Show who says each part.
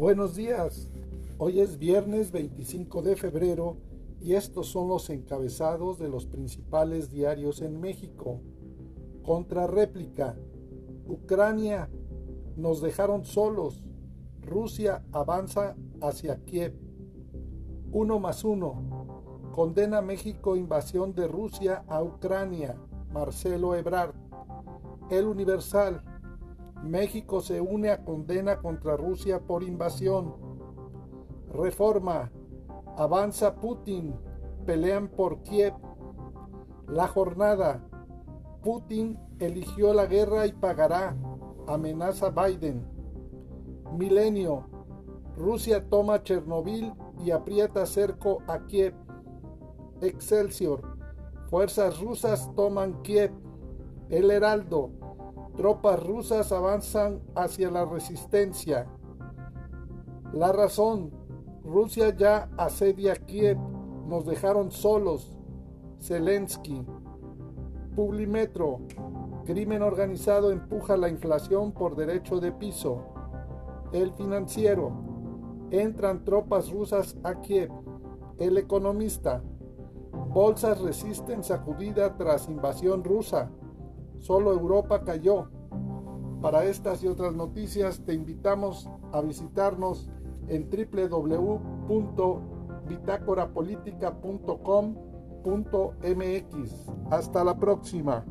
Speaker 1: Buenos días. Hoy es viernes 25 de febrero y estos son los encabezados de los principales diarios en México. Contrarréplica. Ucrania. Nos dejaron solos. Rusia avanza hacia Kiev. Uno más uno. Condena México invasión de Rusia a Ucrania. Marcelo Ebrard. El Universal. México se une a condena contra Rusia por invasión. Reforma. Avanza Putin. Pelean por Kiev. La jornada. Putin eligió la guerra y pagará. Amenaza Biden. Milenio. Rusia toma Chernobyl y aprieta cerco a Kiev. Excelsior. Fuerzas rusas toman Kiev. El Heraldo. Tropas rusas avanzan hacia la resistencia. La razón. Rusia ya asedia Kiev. Nos dejaron solos. Zelensky. Publimetro. Crimen organizado empuja la inflación por derecho de piso. El financiero. Entran tropas rusas a Kiev. El economista. Bolsas resisten sacudida tras invasión rusa. Solo Europa cayó. Para estas y otras noticias te invitamos a visitarnos en www.bitácorapolítica.com.mx. Hasta la próxima.